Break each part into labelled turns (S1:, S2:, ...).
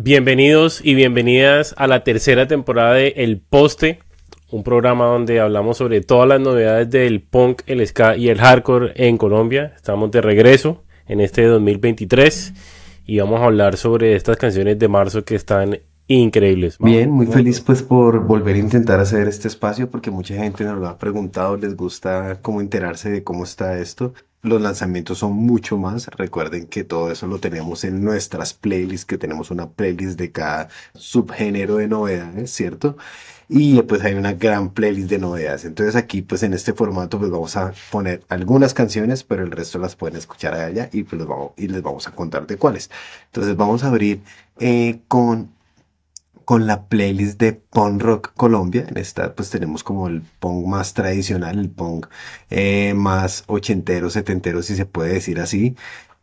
S1: Bienvenidos y bienvenidas a la tercera temporada de El Poste, un programa donde hablamos sobre todas las novedades del punk, el ska y el hardcore en Colombia. Estamos de regreso en este 2023 y vamos a hablar sobre estas canciones de marzo que están increíbles.
S2: Bien, muy feliz pues por volver a intentar hacer este espacio porque mucha gente nos lo ha preguntado, les gusta cómo enterarse de cómo está esto. Los lanzamientos son mucho más. Recuerden que todo eso lo tenemos en nuestras playlists, que tenemos una playlist de cada subgénero de novedades, ¿cierto? Y pues hay una gran playlist de novedades. Entonces aquí pues en este formato pues vamos a poner algunas canciones, pero el resto las pueden escuchar allá y pues vamos, y les vamos a contar de cuáles. Entonces vamos a abrir eh, con con la playlist de Punk Rock Colombia. En esta pues tenemos como el punk más tradicional, el punk eh, más ochentero, setentero si se puede decir así.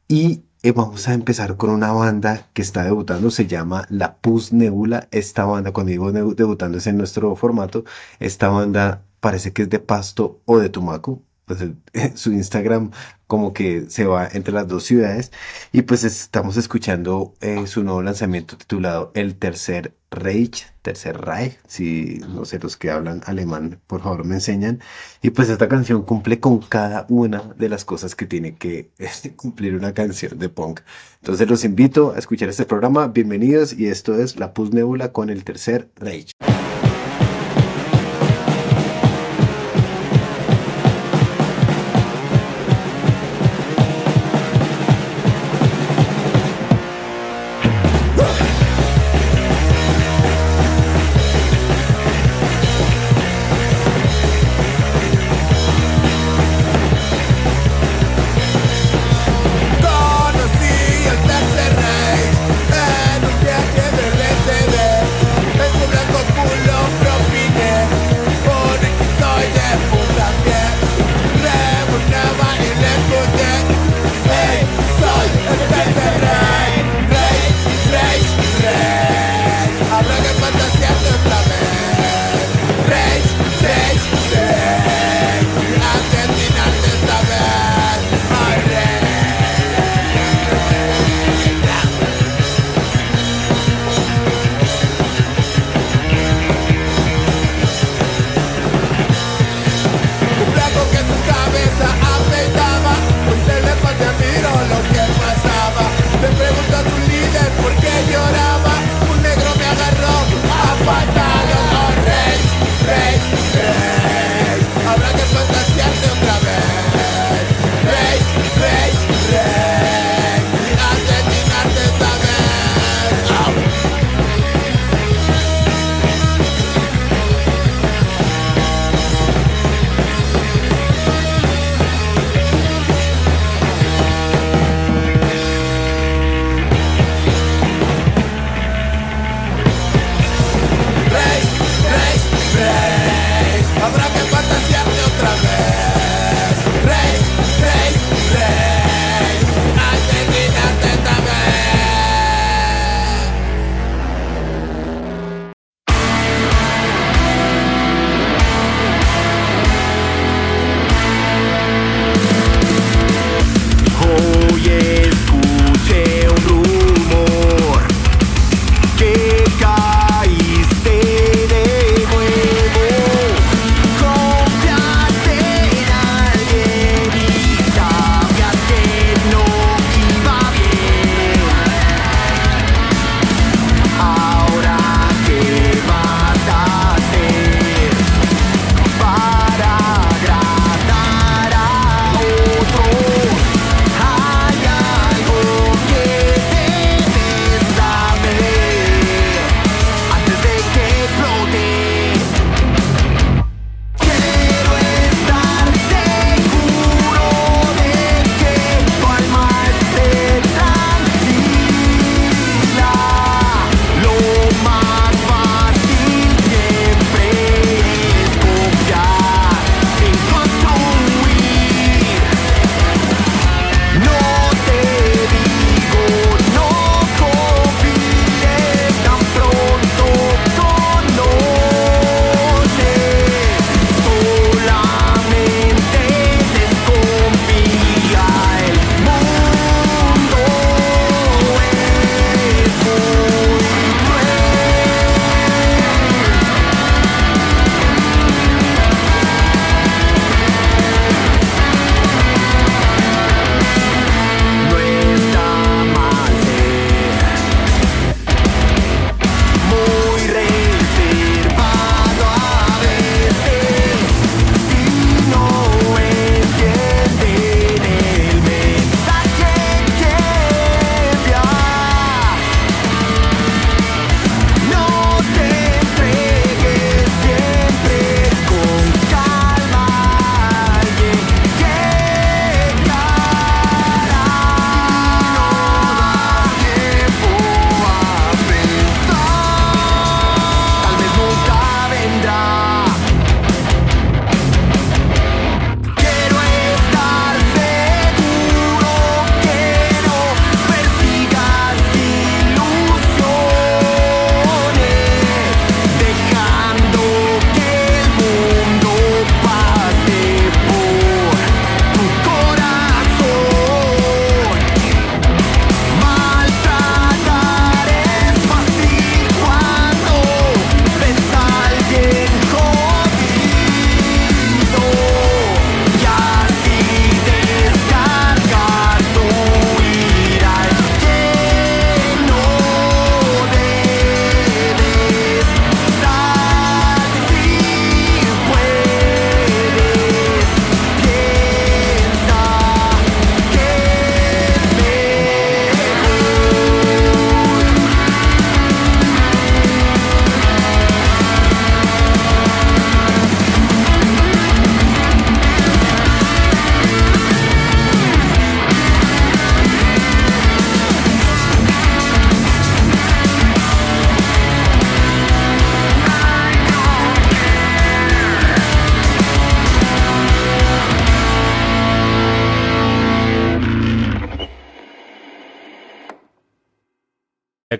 S2: Y eh, vamos a empezar con una banda que está debutando, se llama La Pus Nebula. Esta banda, cuando digo debutando es en nuestro formato, esta banda parece que es de Pasto o de Tumaco pues su Instagram como que se va entre las dos ciudades y pues estamos escuchando eh, su nuevo lanzamiento titulado El Tercer Reich, Tercer Reich, si no sé los que hablan alemán por favor me enseñan y pues esta canción cumple con cada una de las cosas que tiene que cumplir una canción de punk. Entonces los invito a escuchar este programa, bienvenidos y esto es La Pus Nebula con El Tercer Reich.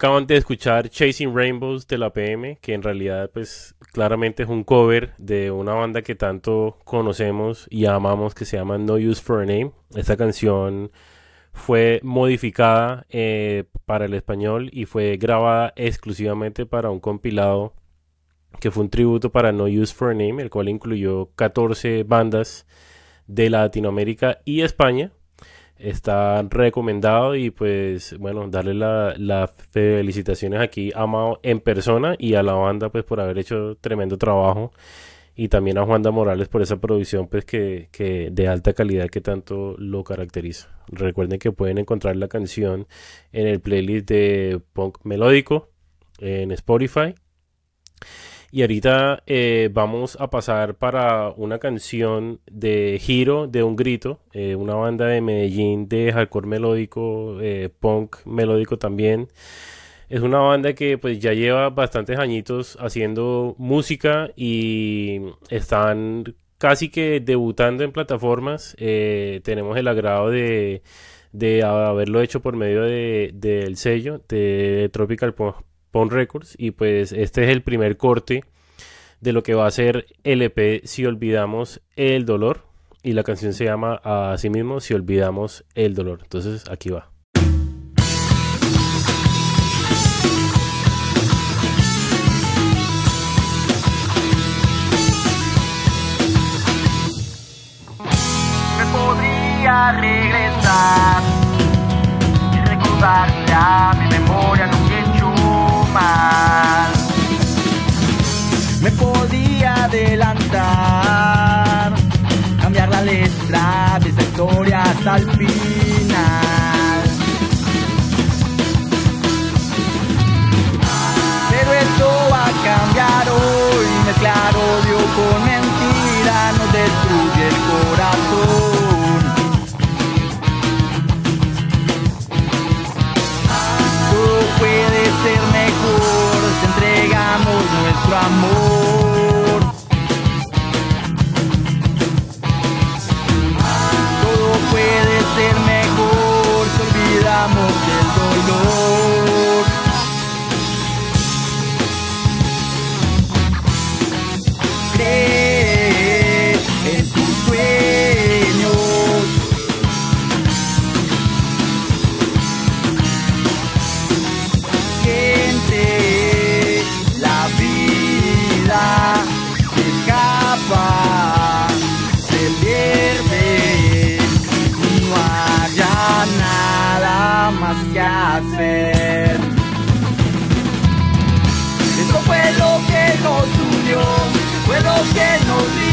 S1: Acaban de escuchar Chasing Rainbows de la PM, que en realidad pues claramente es un cover de una banda que tanto conocemos y amamos que se llama No Use for a Name. Esta canción fue modificada eh, para el español y fue grabada exclusivamente para un compilado que fue un tributo para No Use for a Name, el cual incluyó 14 bandas de Latinoamérica y España está recomendado y pues bueno, darle las felicitaciones aquí a Mao en persona y a la banda pues por haber hecho tremendo trabajo y también a Juanda Morales por esa producción pues que, que de alta calidad que tanto lo caracteriza. Recuerden que pueden encontrar la canción en el playlist de punk melódico en Spotify y ahorita eh, vamos a pasar para una canción de Giro de Un Grito, eh, una banda de Medellín de hardcore melódico, eh, punk melódico también. Es una banda que pues ya lleva bastantes añitos haciendo música y están casi que debutando en plataformas. tenemos el agrado de, haberlo hecho por medio del sello de Tropical Punk Pon Records y pues este es el primer corte de lo que va a ser LP Si Olvidamos el Dolor y la canción se llama así mismo Si Olvidamos el Dolor. Entonces aquí va.
S3: Hasta nos unió, fue lo que nos liberó.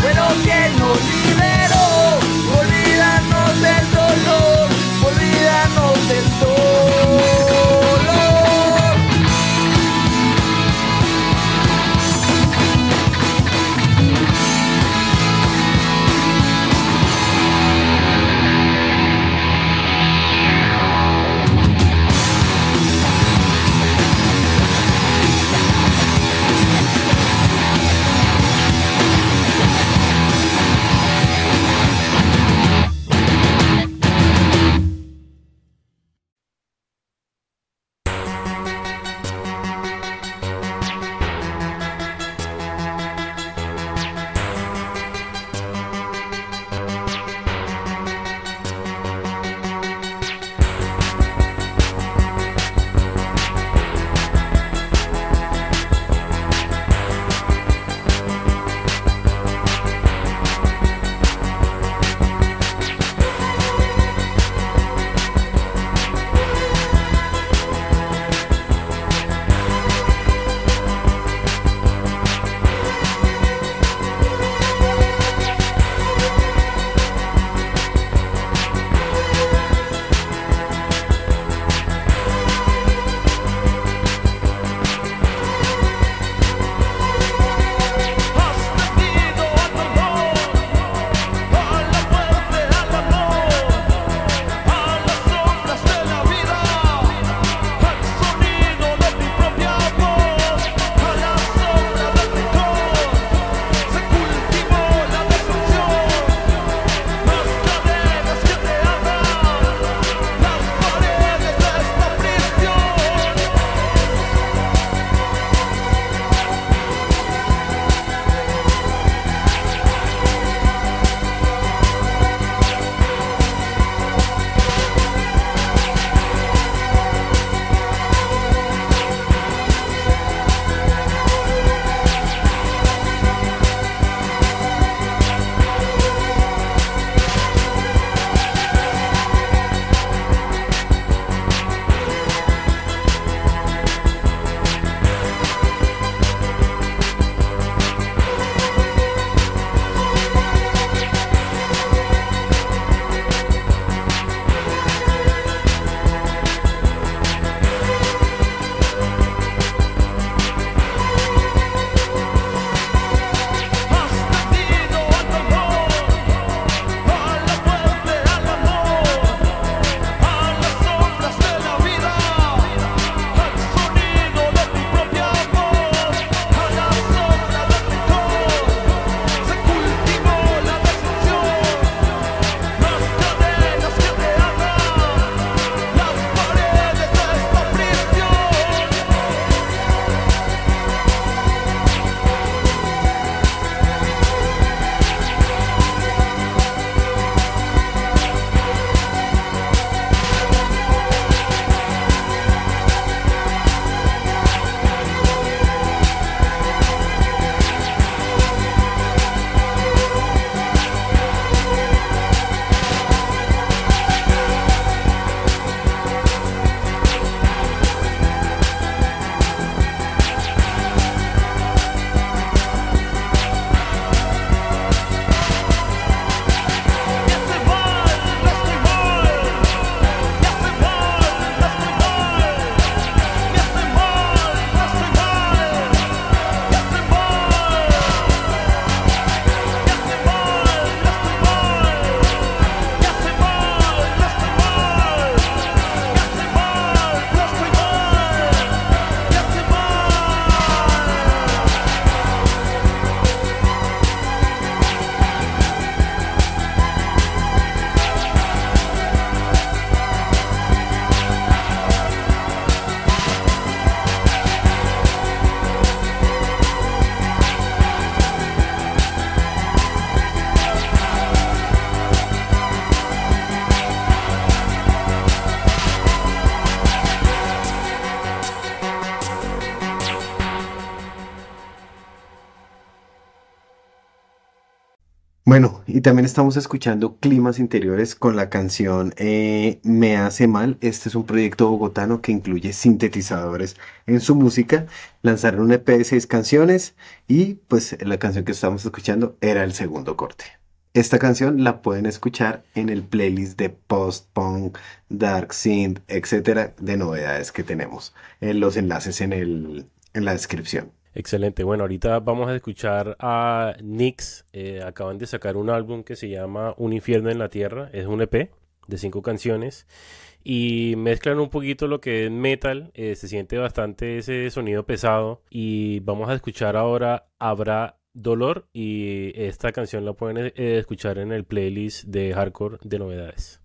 S3: Bueno, que no.
S2: Bueno, y también estamos escuchando Climas Interiores con la canción eh, Me Hace Mal. Este es un proyecto bogotano que incluye sintetizadores en su música. Lanzaron un EP de seis canciones y pues la canción que estamos escuchando era el segundo corte. Esta canción la pueden escuchar en el playlist de post-punk, dark synth, etcétera, de novedades que tenemos. En los enlaces en, el, en la descripción.
S1: Excelente. Bueno, ahorita vamos a escuchar a Nix. Eh, acaban de sacar un álbum que se llama Un infierno en la tierra. Es un EP de cinco canciones. Y mezclan un poquito lo que es metal. Eh, se siente bastante ese sonido pesado. Y vamos a escuchar ahora Habrá Dolor. Y esta canción la pueden eh, escuchar en el playlist de hardcore de novedades.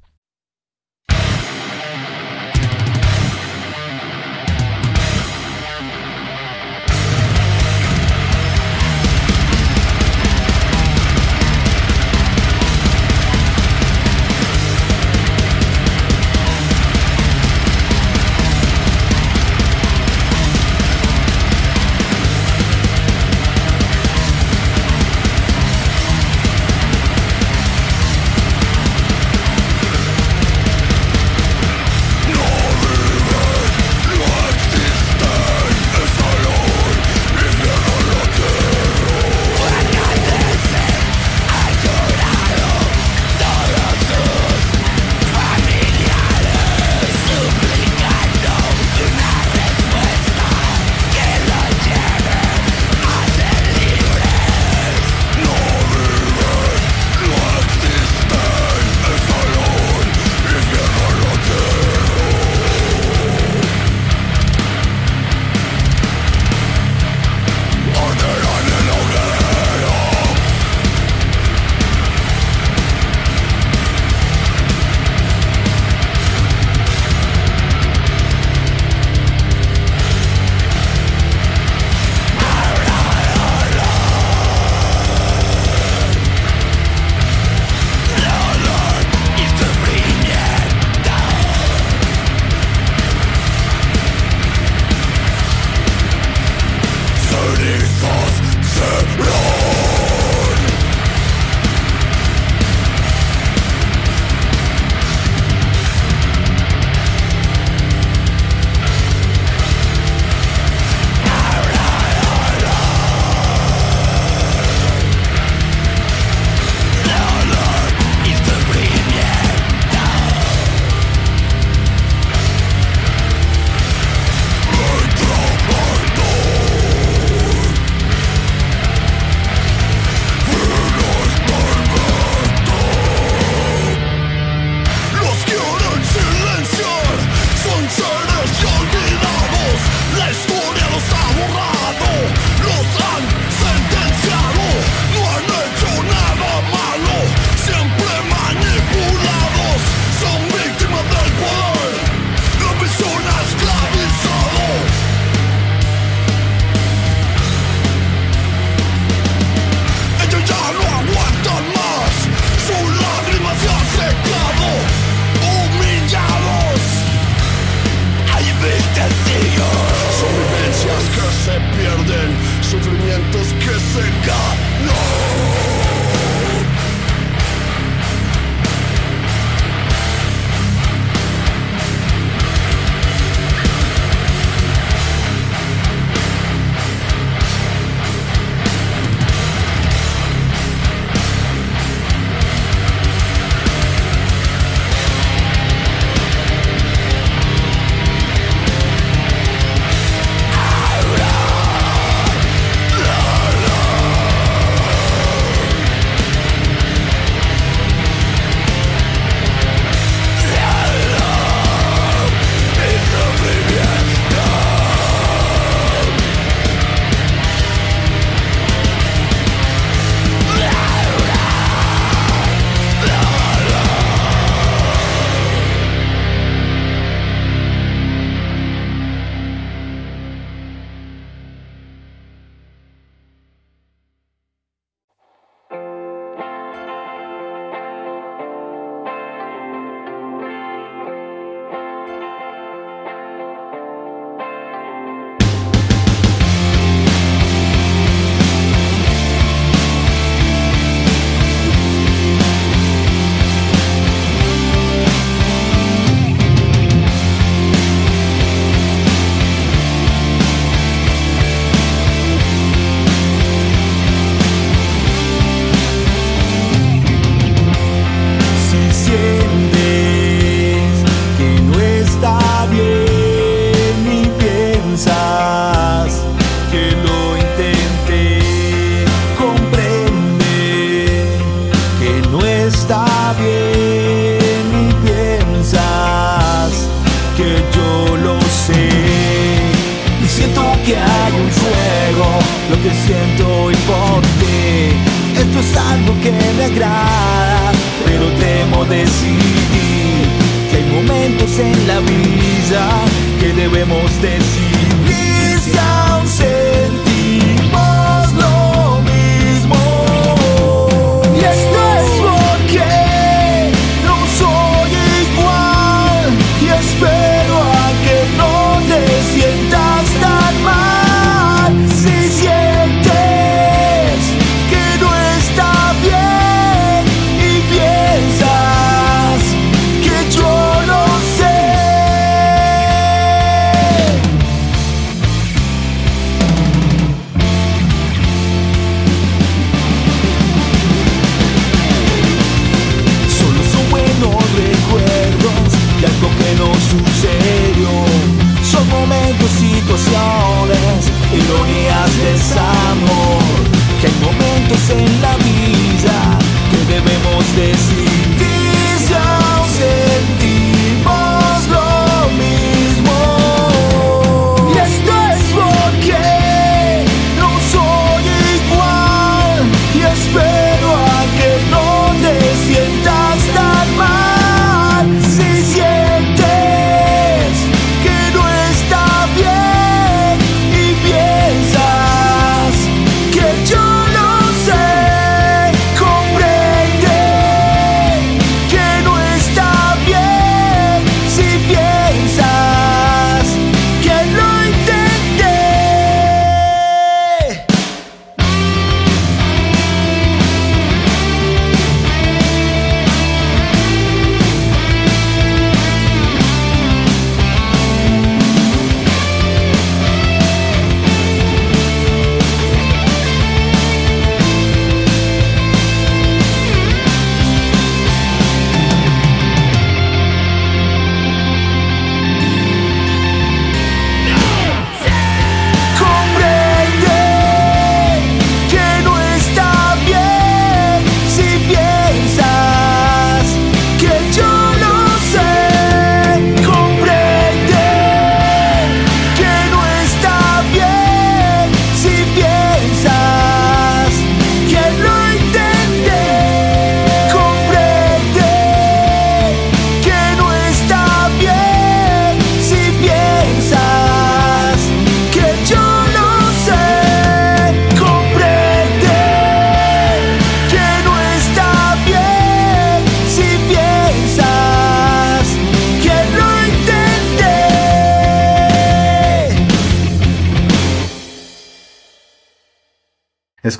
S4: En la vida que debemos decidir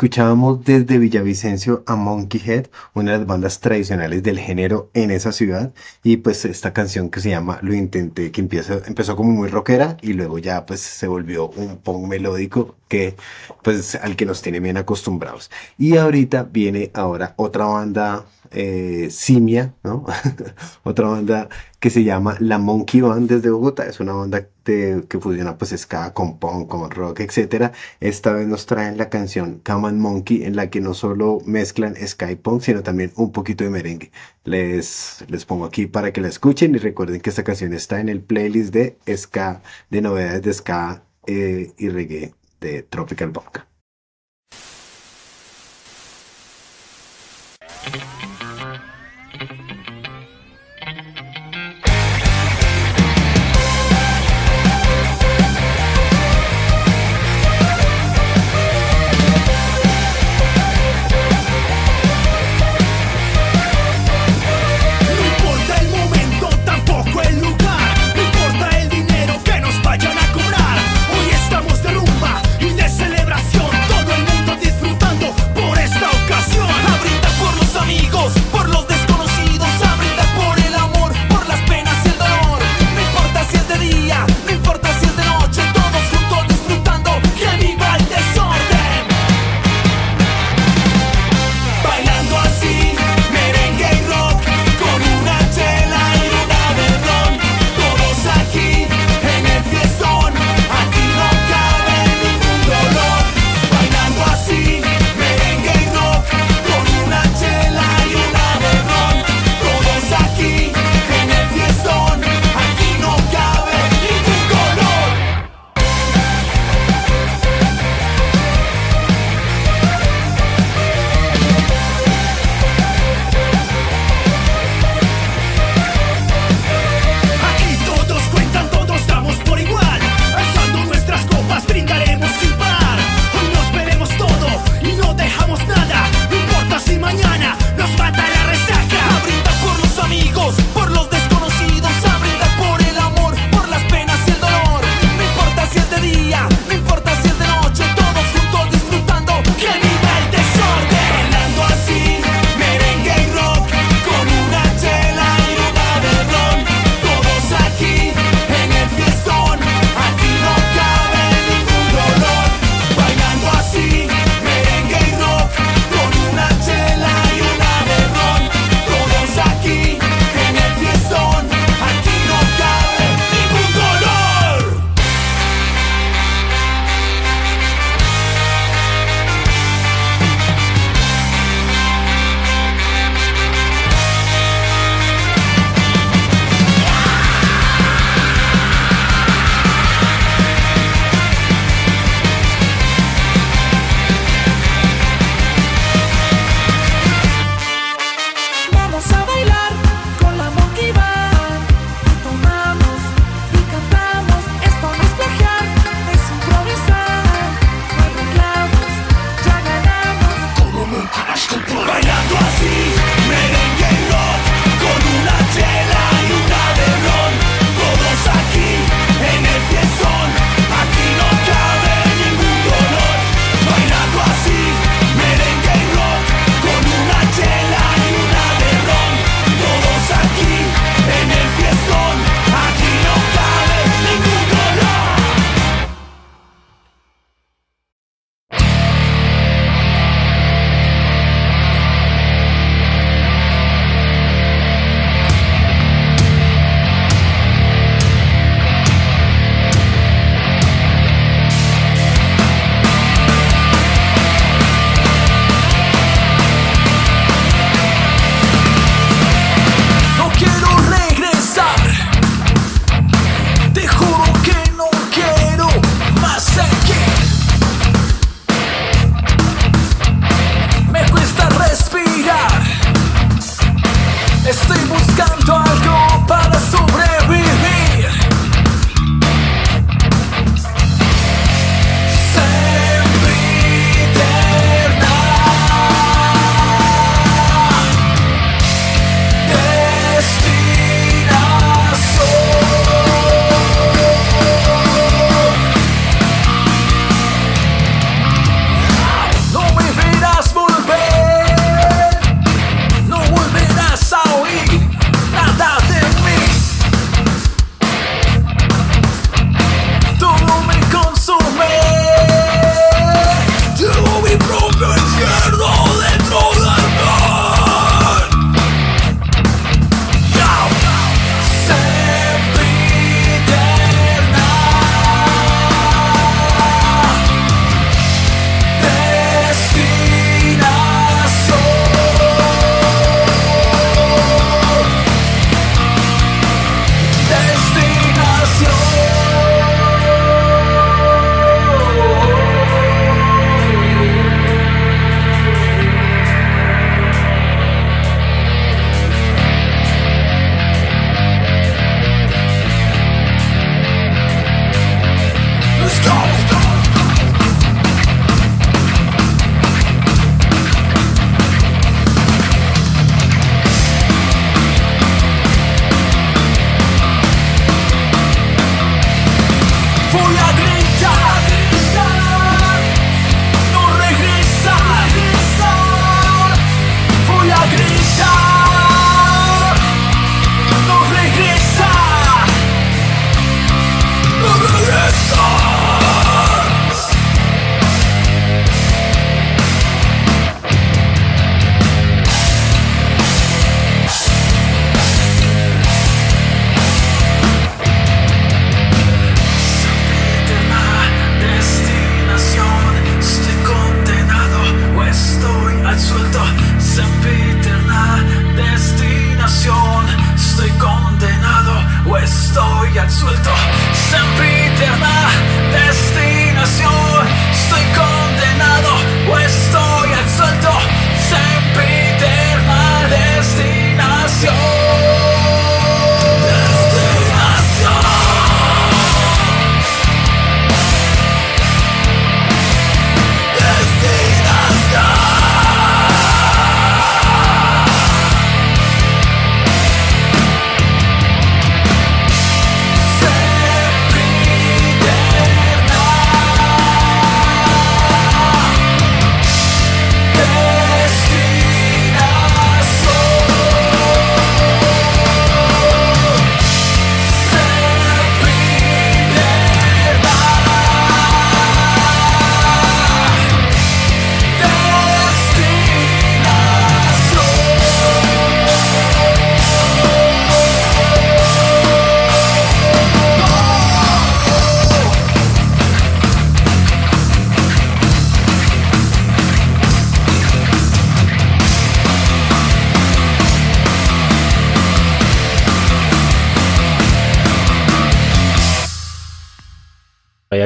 S2: Escuchábamos desde Villavicencio a Monkey Head, una de las bandas tradicionales del género en esa ciudad, y pues esta canción que se llama Lo Intenté, que empieza, empezó como muy rockera y luego ya pues se volvió un punk melódico que pues al que nos tiene bien acostumbrados. Y ahorita viene ahora otra banda eh, Simia, ¿no? Otra banda que se llama La Monkey Band desde Bogotá. Es una banda de- que fusiona pues ska con punk, con rock, etcétera. Esta vez nos traen la canción Come on Monkey en la que no solo mezclan ska y punk, sino también un poquito de merengue. Les, les pongo aquí para que la escuchen y recuerden que esta canción está en el playlist de ska, de novedades de ska eh, y reggae de Tropical Punk.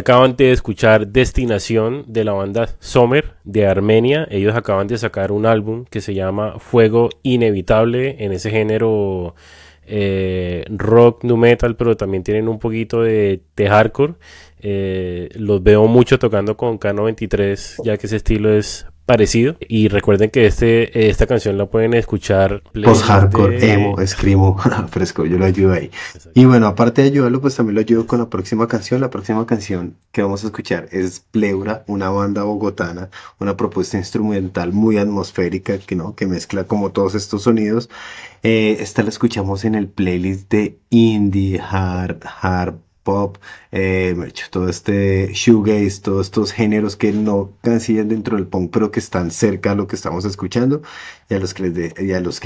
S1: Acaban de escuchar Destinación de la banda Sommer de Armenia. Ellos acaban de sacar un álbum que se llama Fuego Inevitable en ese género eh, rock, nu metal, pero también tienen un poquito de, hardcore. Eh, los veo mucho tocando con K93, ya que ese estilo es parecido. Y recuerden que este, esta canción la pueden escuchar.
S2: Post-hardcore,
S1: de-
S2: emo, escrimo, fresco, yo lo ayudo ahí. Y bueno, aparte de ayudarlo, pues también lo ayudo con la próxima canción. La próxima canción que vamos a escuchar es Pleura, una banda bogotana, una propuesta instrumental muy atmosférica que, ¿no? que mezcla como todos estos sonidos. Eh, esta la escuchamos en el playlist de indie, hard, hard pop, eh, todo este shoegaze, todos estos géneros que no cancillan dentro del punk, pero que están cerca a lo que estamos escuchando y a los que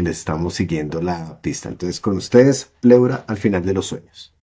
S2: les, estamos siguiendo la pista. Entonces, con ustedes, Pleura, al final de los sueños.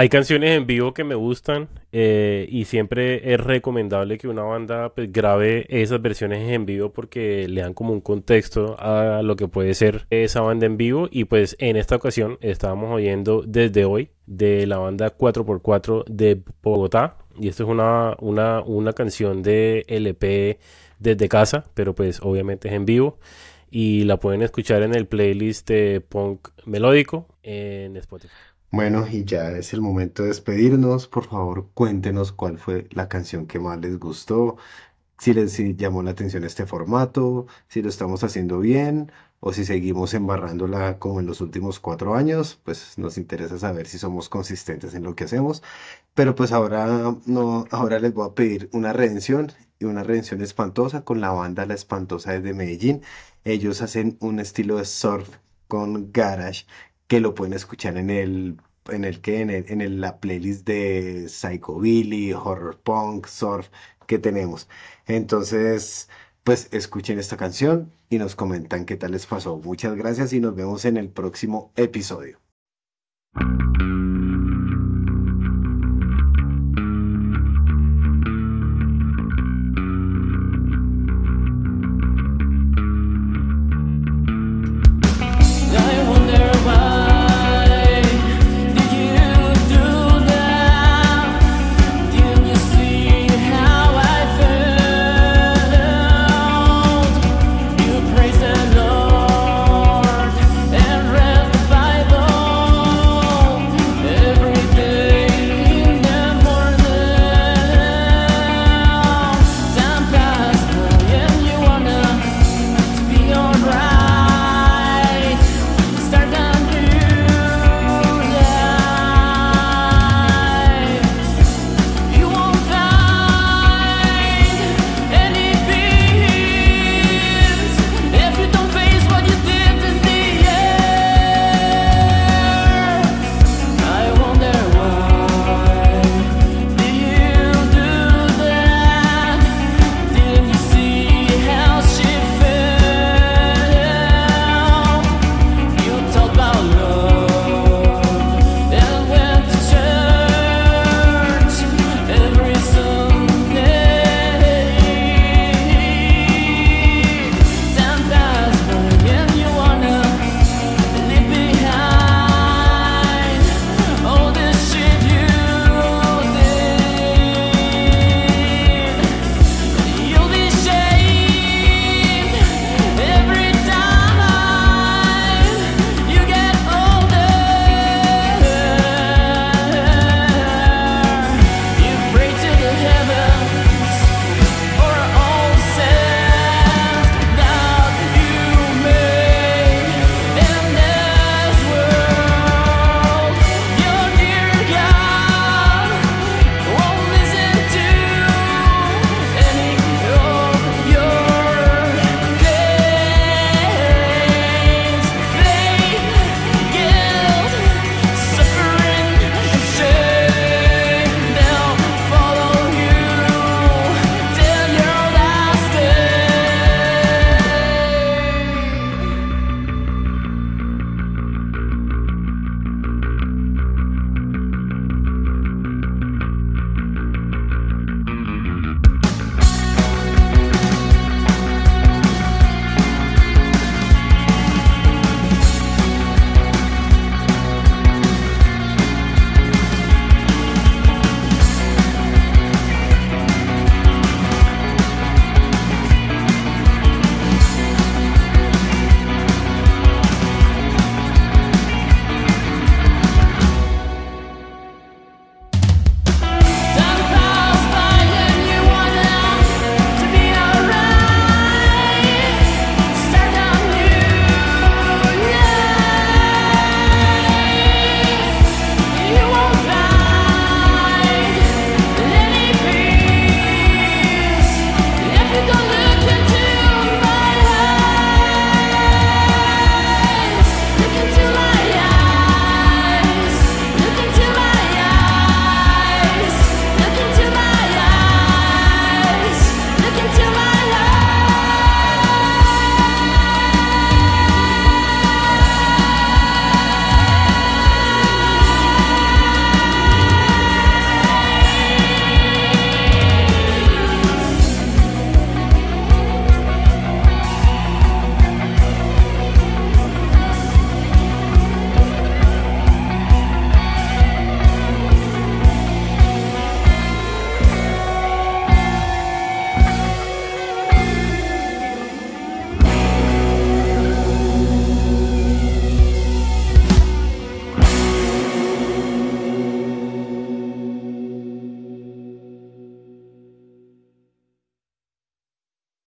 S1: Hay canciones en vivo que me gustan eh, y siempre es recomendable que una banda pues, grabe esas versiones en vivo porque le dan como un contexto a lo que puede ser esa banda en vivo. Y pues en esta ocasión estábamos oyendo desde hoy de la banda 4x4 de Bogotá. Y esto es una, una, una canción de LP desde casa pero pues obviamente es en vivo. Y la pueden escuchar en el playlist de punk melódico en Spotify.
S2: Bueno, y ya es el momento de despedirnos. Por favor, cuéntenos cuál fue la canción que más les gustó, si les llamó la atención este formato, si lo estamos haciendo bien o si seguimos embarrándola como en los últimos cuatro años. Pues nos interesa saber si somos consistentes en lo que hacemos. Pero pues ahora no, ahora les voy a pedir una redención y una redención espantosa con la banda La Espantosa desde Medellín. Ellos hacen un estilo de surf con garage que lo pueden escuchar en el en el que en, el- en el- la playlist de Psychobilly, Horror Punk, Surf que tenemos. Entonces, pues escuchen esta canción y nos comentan qué tal les pasó. Muchas gracias y nos vemos en el próximo episodio.